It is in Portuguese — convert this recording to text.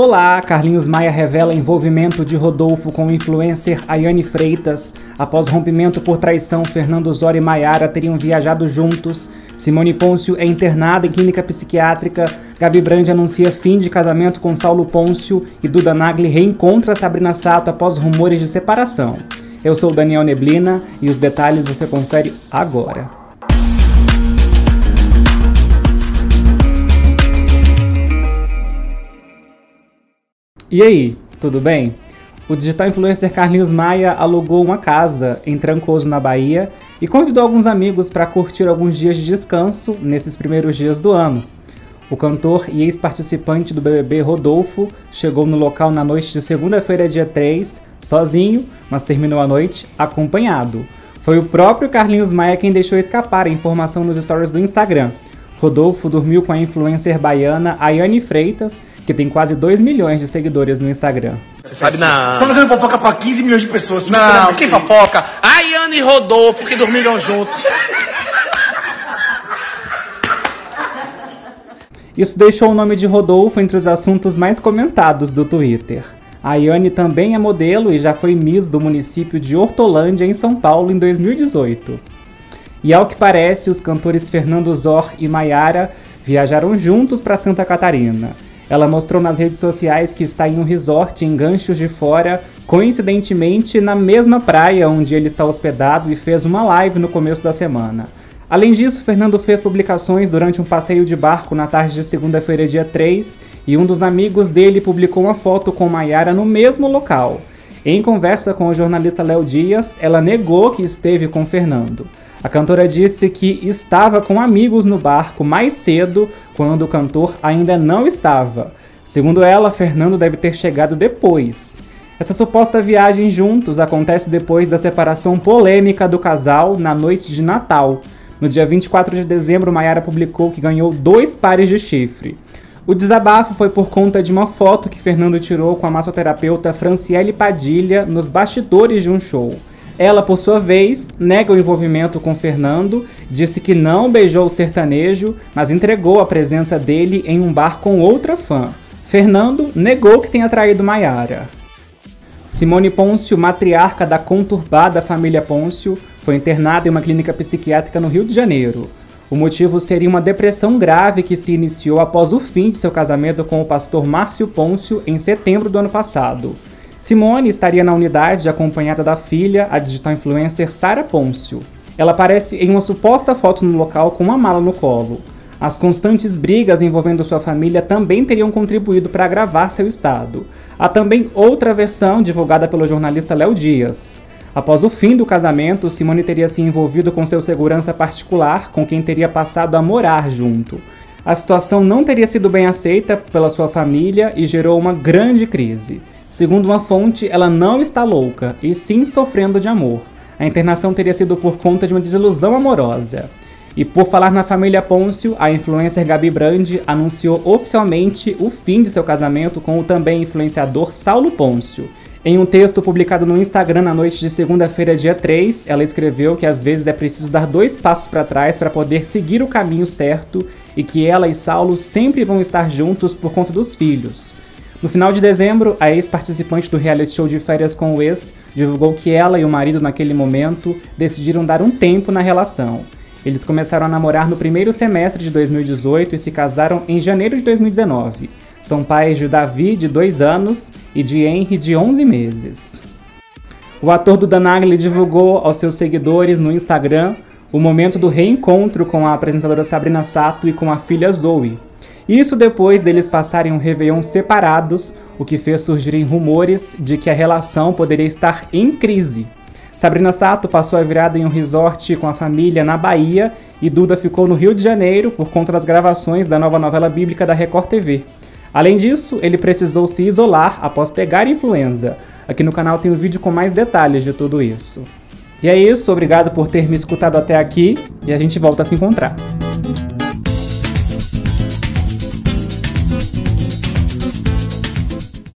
Olá, Carlinhos Maia revela envolvimento de Rodolfo com o influencer Ayane Freitas. Após rompimento por traição, Fernando Zori e Maiara teriam viajado juntos. Simone Pôncio é internada em clínica psiquiátrica. Gabi Brandi anuncia fim de casamento com Saulo Pôncio. E Duda Nagli reencontra Sabrina Sato após rumores de separação. Eu sou Daniel Neblina e os detalhes você confere agora. E aí, tudo bem? O digital influencer Carlinhos Maia alugou uma casa em Trancoso, na Bahia, e convidou alguns amigos para curtir alguns dias de descanso nesses primeiros dias do ano. O cantor e ex-participante do BBB Rodolfo chegou no local na noite de segunda-feira, dia 3, sozinho, mas terminou a noite acompanhado. Foi o próprio Carlinhos Maia quem deixou escapar a informação nos stories do Instagram. Rodolfo dormiu com a influencer baiana Ayane Freitas, que tem quase 2 milhões de seguidores no Instagram. Você sabe não. Você tá fazendo fofoca pra 15 milhões de pessoas. Não, quem fofoca? Ayane e Rodolfo que dormiram juntos. Isso deixou o nome de Rodolfo entre os assuntos mais comentados do Twitter. A Ayane também é modelo e já foi Miss do município de Hortolândia, em São Paulo, em 2018. E ao que parece, os cantores Fernando Zor e Maiara viajaram juntos para Santa Catarina. Ela mostrou nas redes sociais que está em um resort em Ganchos de Fora, coincidentemente na mesma praia onde ele está hospedado e fez uma live no começo da semana. Além disso, Fernando fez publicações durante um passeio de barco na tarde de segunda-feira, dia 3, e um dos amigos dele publicou uma foto com Maiara no mesmo local. Em conversa com o jornalista Léo Dias, ela negou que esteve com Fernando. A cantora disse que estava com amigos no barco mais cedo, quando o cantor ainda não estava. Segundo ela, Fernando deve ter chegado depois. Essa suposta viagem juntos acontece depois da separação polêmica do casal na noite de Natal. No dia 24 de dezembro, Mayara publicou que ganhou dois pares de chifre. O desabafo foi por conta de uma foto que Fernando tirou com a massoterapeuta Franciele Padilha nos bastidores de um show. Ela, por sua vez, nega o envolvimento com Fernando, disse que não beijou o sertanejo, mas entregou a presença dele em um bar com outra fã. Fernando negou que tenha traído Maiara. Simone Pôncio, matriarca da conturbada família Pôncio, foi internada em uma clínica psiquiátrica no Rio de Janeiro. O motivo seria uma depressão grave que se iniciou após o fim de seu casamento com o pastor Márcio Pôncio em setembro do ano passado. Simone estaria na unidade acompanhada da filha, a digital influencer Sara Pôncio. Ela aparece em uma suposta foto no local com uma mala no colo. As constantes brigas envolvendo sua família também teriam contribuído para agravar seu estado. Há também outra versão divulgada pelo jornalista Léo Dias. Após o fim do casamento, Simone teria se envolvido com seu segurança particular, com quem teria passado a morar junto. A situação não teria sido bem aceita pela sua família e gerou uma grande crise. Segundo uma fonte, ela não está louca, e sim sofrendo de amor. A internação teria sido por conta de uma desilusão amorosa. E por falar na família Pôncio, a influencer Gabi Brandi anunciou oficialmente o fim de seu casamento com o também influenciador Saulo Pôncio. Em um texto publicado no Instagram na noite de segunda-feira, dia 3, ela escreveu que às vezes é preciso dar dois passos para trás para poder seguir o caminho certo e que ela e Saulo sempre vão estar juntos por conta dos filhos. No final de dezembro, a ex-participante do reality show de férias com o ex divulgou que ela e o marido, naquele momento, decidiram dar um tempo na relação. Eles começaram a namorar no primeiro semestre de 2018 e se casaram em janeiro de 2019. São pais de Davi, de 2 anos, e de Henry, de 11 meses. O ator do Danagli divulgou aos seus seguidores no Instagram o momento do reencontro com a apresentadora Sabrina Sato e com a filha Zoe. Isso depois deles passarem um Réveillon separados, o que fez surgirem rumores de que a relação poderia estar em crise. Sabrina Sato passou a virada em um resort com a família na Bahia e Duda ficou no Rio de Janeiro por conta das gravações da nova novela bíblica da Record TV. Além disso, ele precisou se isolar após pegar influenza. Aqui no canal tem um vídeo com mais detalhes de tudo isso. E é isso, obrigado por ter me escutado até aqui e a gente volta a se encontrar.